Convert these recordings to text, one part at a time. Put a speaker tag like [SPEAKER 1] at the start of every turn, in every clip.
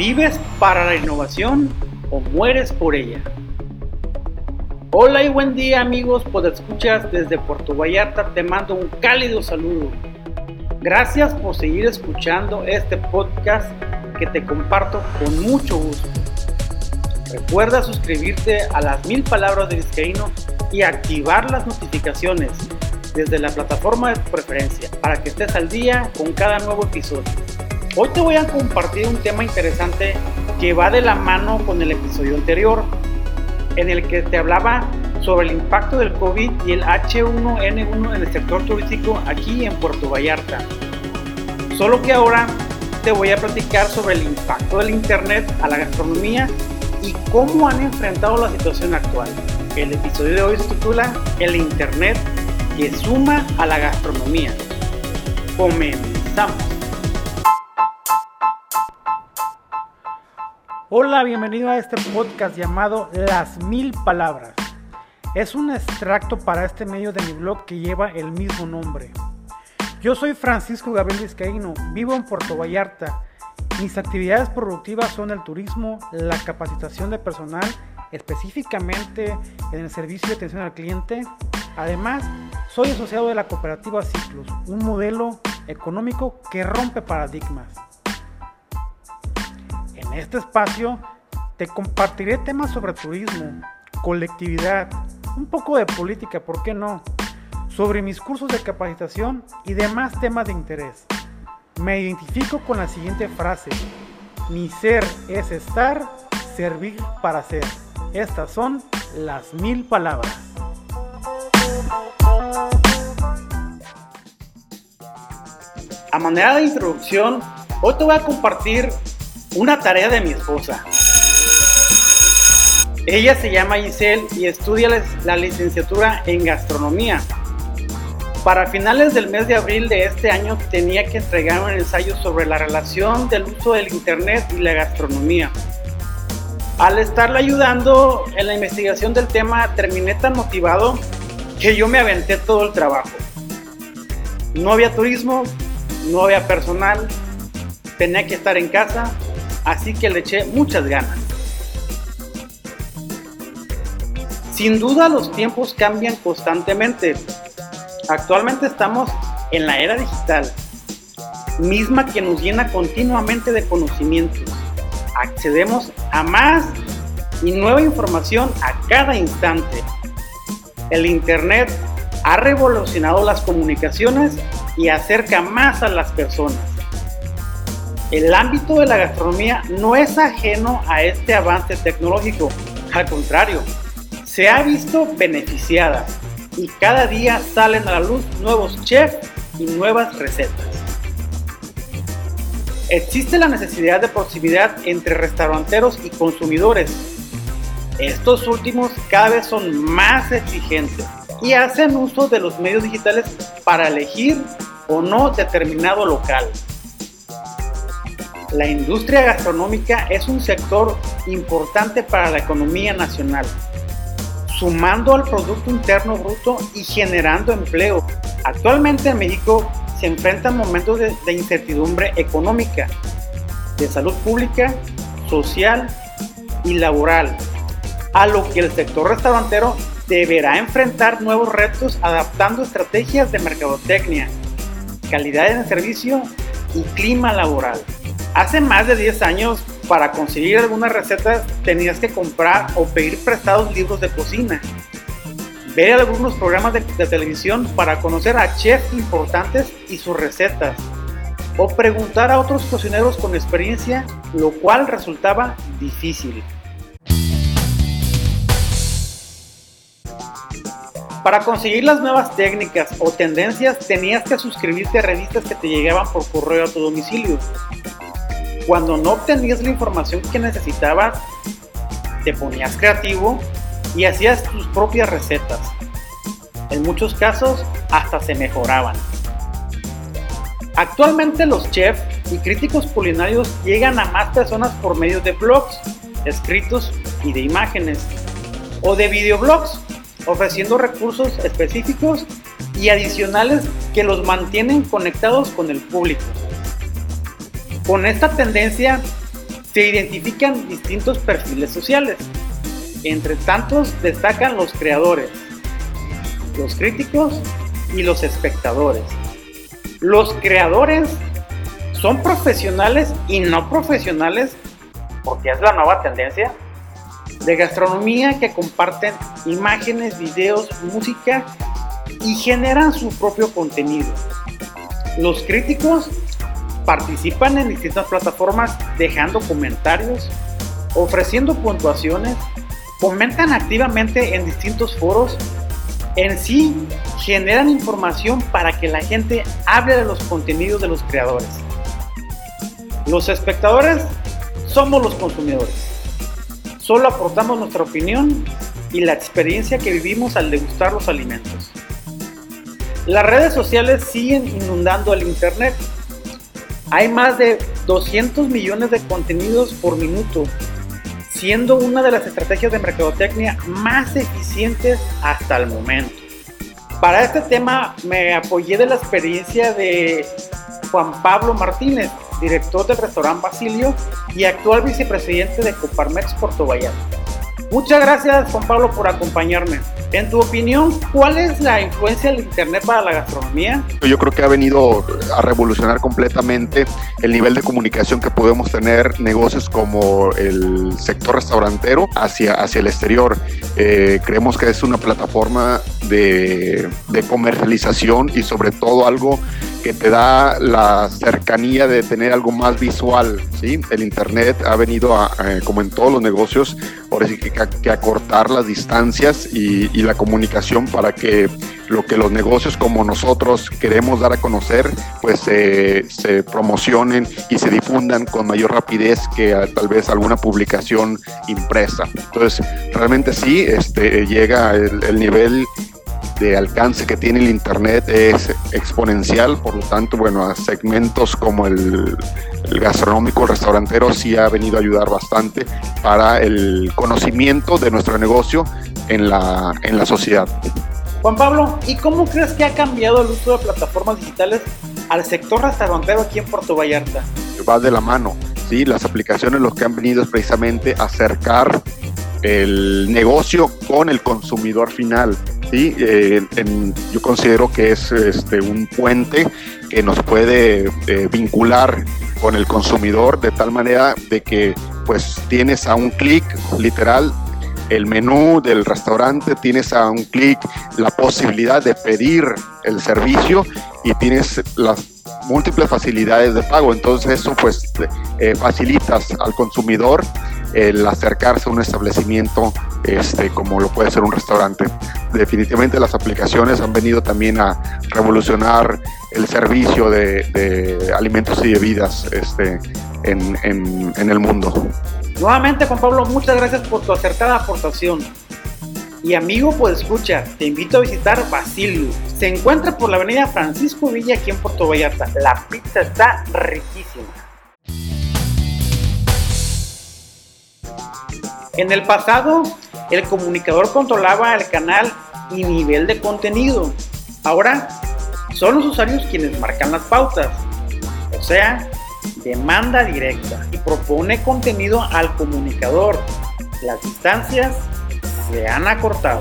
[SPEAKER 1] ¿Vives para la innovación o mueres por ella? Hola y buen día amigos, por escuchas desde Puerto Vallarta te mando un cálido saludo. Gracias por seguir escuchando este podcast que te comparto con mucho gusto. Recuerda suscribirte a las mil palabras de Vizcaíno y activar las notificaciones desde la plataforma de tu preferencia para que estés al día con cada nuevo episodio. Hoy te voy a compartir un tema interesante que va de la mano con el episodio anterior, en el que te hablaba sobre el impacto del COVID y el H1N1 en el sector turístico aquí en Puerto Vallarta. Solo que ahora te voy a platicar sobre el impacto del Internet a la gastronomía y cómo han enfrentado la situación actual. El episodio de hoy se titula El Internet que suma a la gastronomía. Comenzamos. Hola, bienvenido a este podcast llamado Las Mil Palabras. Es un extracto para este medio de mi blog que lleva el mismo nombre. Yo soy Francisco Gabriel Vizcaíno, vivo en Puerto Vallarta. Mis actividades productivas son el turismo, la capacitación de personal, específicamente en el servicio de atención al cliente. Además, soy asociado de la cooperativa Ciclos, un modelo económico que rompe paradigmas. En este espacio te compartiré temas sobre turismo, colectividad, un poco de política, ¿por qué no? Sobre mis cursos de capacitación y demás temas de interés. Me identifico con la siguiente frase. Mi ser es estar, servir para ser. Estas son las mil palabras. A manera de introducción, hoy te voy a compartir una tarea de mi esposa. Ella se llama Giselle y estudia la licenciatura en gastronomía. Para finales del mes de abril de este año tenía que entregar un ensayo sobre la relación del uso del Internet y la gastronomía. Al estarle ayudando en la investigación del tema, terminé tan motivado que yo me aventé todo el trabajo. No había turismo, no había personal, tenía que estar en casa, así que le eché muchas ganas. Sin duda los tiempos cambian constantemente. Actualmente estamos en la era digital, misma que nos llena continuamente de conocimientos. Accedemos a más y nueva información a cada instante. El Internet ha revolucionado las comunicaciones y acerca más a las personas. El ámbito de la gastronomía no es ajeno a este avance tecnológico, al contrario, se ha visto beneficiada y cada día salen a la luz nuevos chefs y nuevas recetas. Existe la necesidad de proximidad entre restauranteros y consumidores. Estos últimos cada vez son más exigentes y hacen uso de los medios digitales para elegir o no determinado local. La industria gastronómica es un sector importante para la economía nacional, sumando al Producto Interno Bruto y generando empleo. Actualmente en México se enfrentan momentos de, de incertidumbre económica, de salud pública, social y laboral, a lo que el sector restaurantero deberá enfrentar nuevos retos adaptando estrategias de mercadotecnia, calidad de servicio y clima laboral. Hace más de 10 años, para conseguir algunas recetas tenías que comprar o pedir prestados libros de cocina, ver algunos programas de, de televisión para conocer a chefs importantes y sus recetas, o preguntar a otros cocineros con experiencia, lo cual resultaba difícil. Para conseguir las nuevas técnicas o tendencias tenías que suscribirte a revistas que te llegaban por correo a tu domicilio. Cuando no obtenías la información que necesitabas, te ponías creativo y hacías tus propias recetas. En muchos casos hasta se mejoraban. Actualmente los chefs y críticos culinarios llegan a más personas por medio de blogs, escritos y de imágenes, o de videoblogs ofreciendo recursos específicos y adicionales que los mantienen conectados con el público. Con esta tendencia se identifican distintos perfiles sociales. Entre tantos destacan los creadores, los críticos y los espectadores. Los creadores son profesionales y no profesionales, porque es la nueva tendencia, de gastronomía que comparten imágenes, videos, música y generan su propio contenido. Los críticos participan en distintas plataformas dejando comentarios, ofreciendo puntuaciones, comentan activamente en distintos foros, en sí generan información para que la gente hable de los contenidos de los creadores. Los espectadores somos los consumidores. Solo aportamos nuestra opinión y la experiencia que vivimos al degustar los alimentos. Las redes sociales siguen inundando el Internet. Hay más de 200 millones de contenidos por minuto, siendo una de las estrategias de mercadotecnia más eficientes hasta el momento. Para este tema me apoyé de la experiencia de Juan Pablo Martínez, director del restaurante Basilio y actual vicepresidente de Coparmex Puerto Vallarta. Muchas gracias Juan Pablo por acompañarme. En tu opinión, ¿cuál es la influencia del Internet para la gastronomía?
[SPEAKER 2] Yo creo que ha venido a revolucionar completamente el nivel de comunicación que podemos tener negocios como el sector restaurantero hacia, hacia el exterior. Eh, creemos que es una plataforma de, de comercialización y sobre todo algo que te da la cercanía de tener algo más visual, ¿sí? El Internet ha venido, a, como en todos los negocios, ahora sí que, acortar las distancias y, la comunicación para que lo que los negocios como nosotros queremos dar a conocer, pues se promocionen y se difundan con mayor rapidez que tal vez alguna publicación impresa. Entonces, realmente sí, este, llega el nivel de alcance que tiene el Internet es exponencial, por lo tanto, bueno, a segmentos como el, el, gastronómico, el restaurantero, sí ha venido a ayudar bastante para el conocimiento de nuestro negocio en la, en la sociedad.
[SPEAKER 1] Juan Pablo, ¿y cómo crees que ha cambiado el uso de plataformas digitales al sector restaurantero aquí en Puerto Vallarta?
[SPEAKER 2] Va de la mano, ¿sí? Las aplicaciones lo que han venido es precisamente acercar el negocio con el consumidor final. ¿Sí? Eh, yo considero que es este, un puente que nos puede eh, vincular con el consumidor de tal manera de que pues tienes a un clic literal el menú del restaurante, tienes a un clic la posibilidad de pedir el servicio y tienes las múltiples facilidades de pago. Entonces eso pues eh, facilitas al consumidor el acercarse a un establecimiento este, como lo puede ser un restaurante. Definitivamente las aplicaciones han venido también a revolucionar el servicio de, alimentos y bebidas este, en, en, en el mundo.
[SPEAKER 1] Nuevamente, Juan Pablo, muchas gracias por tu acertada aportación. Y amigo, pues escucha, te invito a visitar Basilio. Se encuentra por la avenida Francisco Villa aquí en Puerto Vallarta. La pizza está riquísima. En el pasado, el comunicador controlaba el canal y nivel de contenido. Ahora, son los usuarios quienes marcan las pautas. O sea, demanda directa y propone contenido al comunicador. Las distancias se han acortado.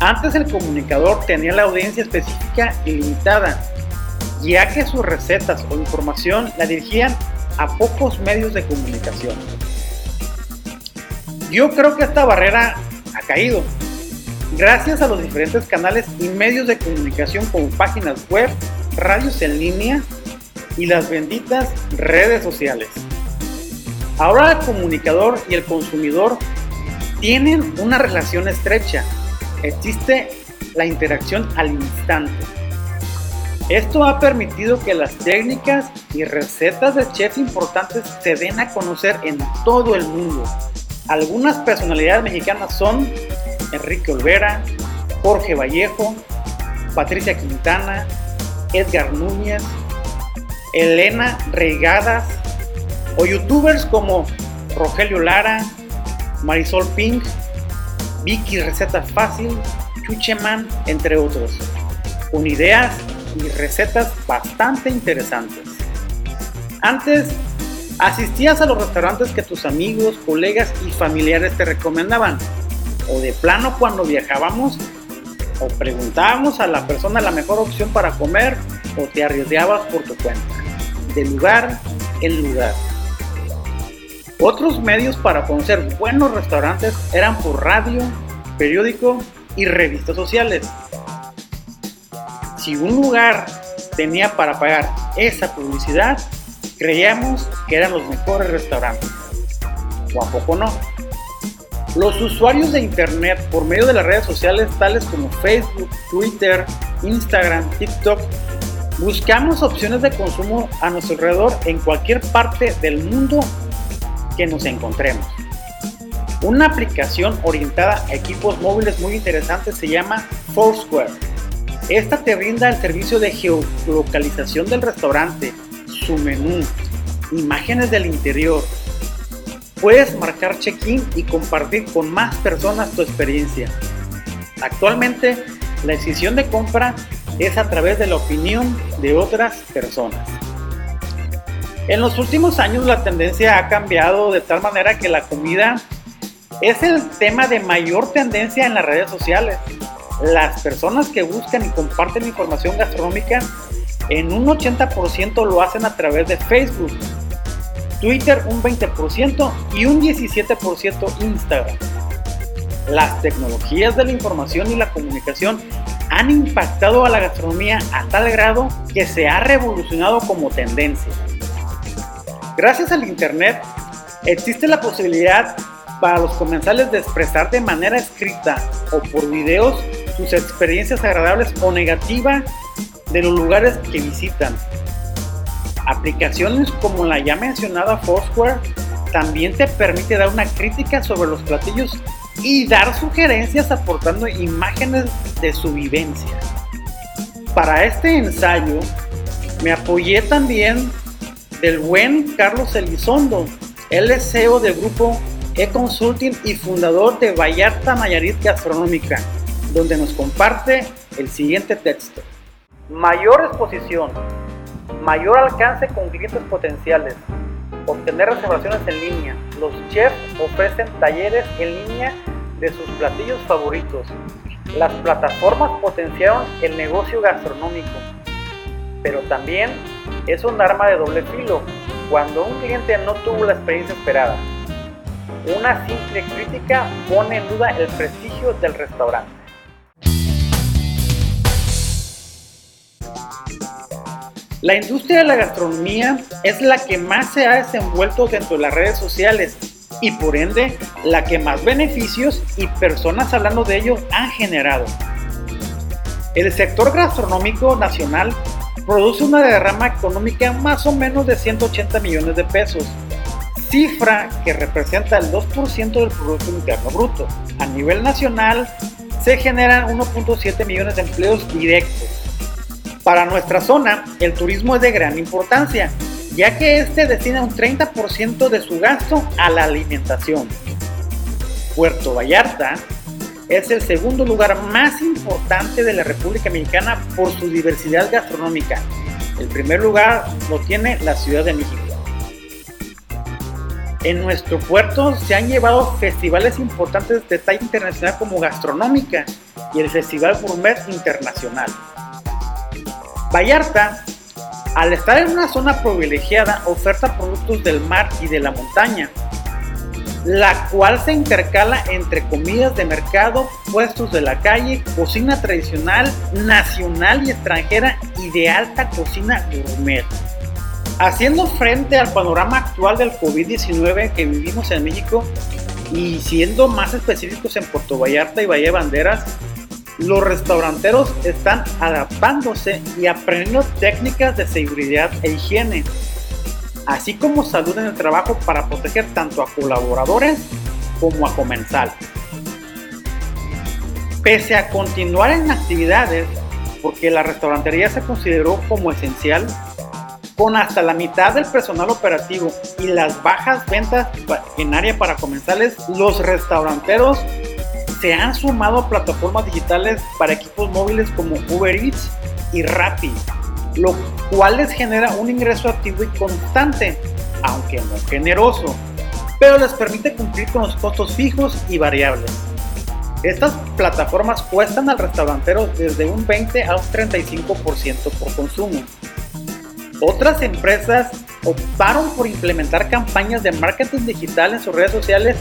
[SPEAKER 1] Antes el comunicador tenía la audiencia específica y limitada, ya que sus recetas o información la dirigían a pocos medios de comunicación. Yo creo que esta barrera ha caído. Gracias a los diferentes canales y medios de comunicación como páginas web, radios en línea y las benditas redes sociales. Ahora el comunicador y el consumidor tienen una relación estrecha. Existe la interacción al instante. Esto ha permitido que las técnicas y recetas de chefs importantes se den a conocer en todo el mundo. Algunas personalidades mexicanas son Enrique Olvera, Jorge Vallejo, Patricia Quintana, Edgar Núñez, Elena Regadas o youtubers como Rogelio Lara, Marisol Pink, Vicky Receta Fácil, Chucheman, entre otros, con ideas y recetas bastante interesantes. Antes Asistías a los restaurantes que tus amigos, colegas y familiares te recomendaban. O de plano cuando viajábamos, o preguntábamos a la persona la mejor opción para comer, o te arriesgabas por tu cuenta. De lugar en lugar. Otros medios para conocer buenos restaurantes eran por radio, periódico y revistas sociales. Si un lugar tenía para pagar esa publicidad, creíamos que eran los mejores restaurantes. ¿O a poco no? Los usuarios de Internet por medio de las redes sociales tales como Facebook, Twitter, Instagram, TikTok, buscamos opciones de consumo a nuestro alrededor en cualquier parte del mundo que nos encontremos. Una aplicación orientada a equipos móviles muy interesante se llama Foursquare. Esta te brinda el servicio de geolocalización del restaurante, su menú, imágenes del interior. Puedes marcar check-in y compartir con más personas tu experiencia. Actualmente, la decisión de compra es a través de la opinión de otras personas. En los últimos años la tendencia ha cambiado de tal manera que la comida es el tema de mayor tendencia en las redes sociales. Las personas que buscan y comparten información gastronómica en un 80% lo hacen a través de Facebook, Twitter un 20% y un 17% Instagram. Las tecnologías de la información y la comunicación han impactado a la gastronomía a tal grado que se ha revolucionado como tendencia. Gracias al Internet existe la posibilidad para los comensales de expresar de manera escrita o por videos sus experiencias agradables o negativas de los lugares que visitan. Aplicaciones como la ya mencionada Foursquare también te permite dar una crítica sobre los platillos y dar sugerencias aportando imágenes de su vivencia. Para este ensayo me apoyé también del buen Carlos Elizondo, él es CEO del grupo E-Consulting y fundador de Vallarta Nayarit Gastronómica, donde nos comparte el siguiente texto. Mayor exposición, mayor alcance con clientes potenciales, obtener reservaciones en línea. Los chefs ofrecen talleres en línea de sus platillos favoritos. Las plataformas potenciaron el negocio gastronómico, pero también es un arma de doble filo cuando un cliente no tuvo la experiencia esperada. Una simple crítica pone en duda el prestigio del restaurante. La industria de la gastronomía es la que más se ha desenvuelto dentro de las redes sociales y por ende la que más beneficios y personas hablando de ello han generado. El sector gastronómico nacional produce una derrama económica más o menos de 180 millones de pesos, cifra que representa el 2% del Producto Interno Bruto. A nivel nacional se generan 1.7 millones de empleos directos para nuestra zona, el turismo es de gran importancia, ya que este destina un 30% de su gasto a la alimentación. Puerto Vallarta es el segundo lugar más importante de la República Mexicana por su diversidad gastronómica. El primer lugar lo tiene la Ciudad de México. En nuestro puerto se han llevado festivales importantes de talla internacional como Gastronómica y el Festival Gourmet Internacional. Vallarta, al estar en una zona privilegiada, oferta productos del mar y de la montaña, la cual se intercala entre comidas de mercado, puestos de la calle, cocina tradicional, nacional y extranjera y de alta cocina gourmet. Haciendo frente al panorama actual del COVID-19 que vivimos en México y siendo más específicos en Puerto Vallarta y Valle Banderas, los restauranteros están adaptándose y aprendiendo técnicas de seguridad e higiene, así como salud en el trabajo para proteger tanto a colaboradores como a comensales. Pese a continuar en actividades, porque la restaurantería se consideró como esencial, con hasta la mitad del personal operativo y las bajas ventas en área para comensales, los restauranteros se han sumado plataformas digitales para equipos móviles como Uber Eats y Rappi, lo cual les genera un ingreso activo y constante, aunque no generoso, pero les permite cumplir con los costos fijos y variables. Estas plataformas cuestan al restaurantero desde un 20 a un 35% por consumo. Otras empresas optaron por implementar campañas de marketing digital en sus redes sociales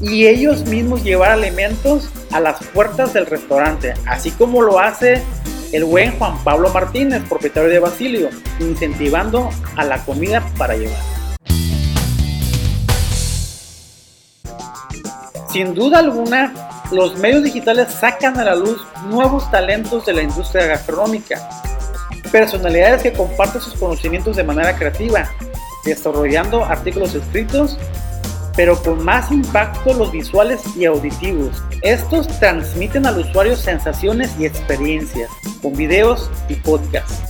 [SPEAKER 1] y ellos mismos llevar alimentos a las puertas del restaurante, así como lo hace el buen Juan Pablo Martínez, propietario de Basilio, incentivando a la comida para llevar. Sin duda alguna, los medios digitales sacan a la luz nuevos talentos de la industria gastronómica, personalidades que comparten sus conocimientos de manera creativa, desarrollando artículos escritos pero con más impacto los visuales y auditivos. Estos transmiten al usuario sensaciones y experiencias con videos y podcasts.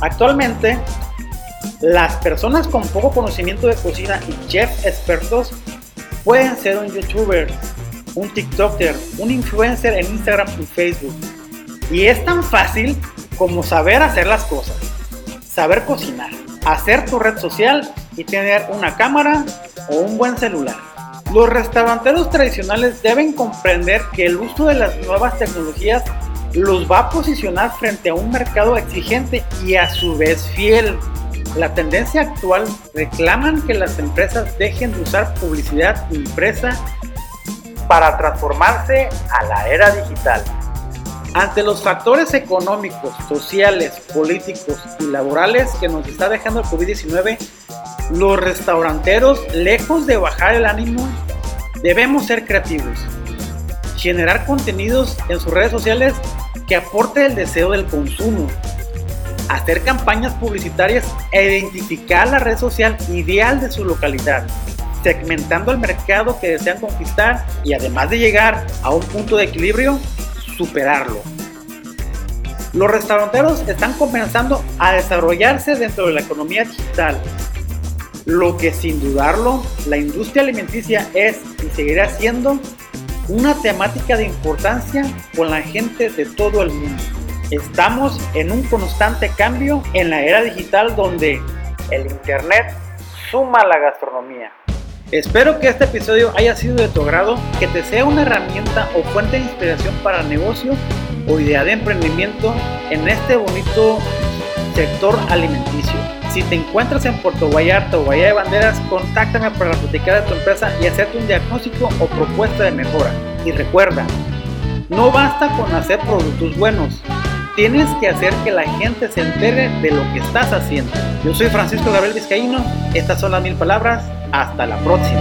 [SPEAKER 1] Actualmente, las personas con poco conocimiento de cocina y chefs expertos pueden ser un youtuber, un TikToker, un influencer en Instagram y Facebook. Y es tan fácil como saber hacer las cosas, saber cocinar, hacer tu red social y tener una cámara o un buen celular. Los restauranteros tradicionales deben comprender que el uso de las nuevas tecnologías los va a posicionar frente a un mercado exigente y a su vez fiel. La tendencia actual reclaman que las empresas dejen de usar publicidad impresa para transformarse a la era digital. Ante los factores económicos, sociales, políticos y laborales que nos está dejando el COVID-19, los restauranteros, lejos de bajar el ánimo, debemos ser creativos. Generar contenidos en sus redes sociales que aporte el deseo del consumo. Hacer campañas publicitarias e identificar la red social ideal de su localidad, segmentando el mercado que desean conquistar y además de llegar a un punto de equilibrio, superarlo. Los restauranteros están comenzando a desarrollarse dentro de la economía digital lo que sin dudarlo la industria alimenticia es y seguirá siendo una temática de importancia con la gente de todo el mundo. Estamos en un constante cambio en la era digital donde el Internet suma la gastronomía. Espero que este episodio haya sido de tu agrado, que te sea una herramienta o fuente de inspiración para negocio o idea de emprendimiento en este bonito sector alimenticio. Si te encuentras en Puerto Vallarta o Bahía de Banderas, contáctame para platicar de tu empresa y hacerte un diagnóstico o propuesta de mejora. Y recuerda, no basta con hacer productos buenos, tienes que hacer que la gente se entere de lo que estás haciendo. Yo soy Francisco Gabriel Vizcaíno, estas son las mil palabras, hasta la próxima.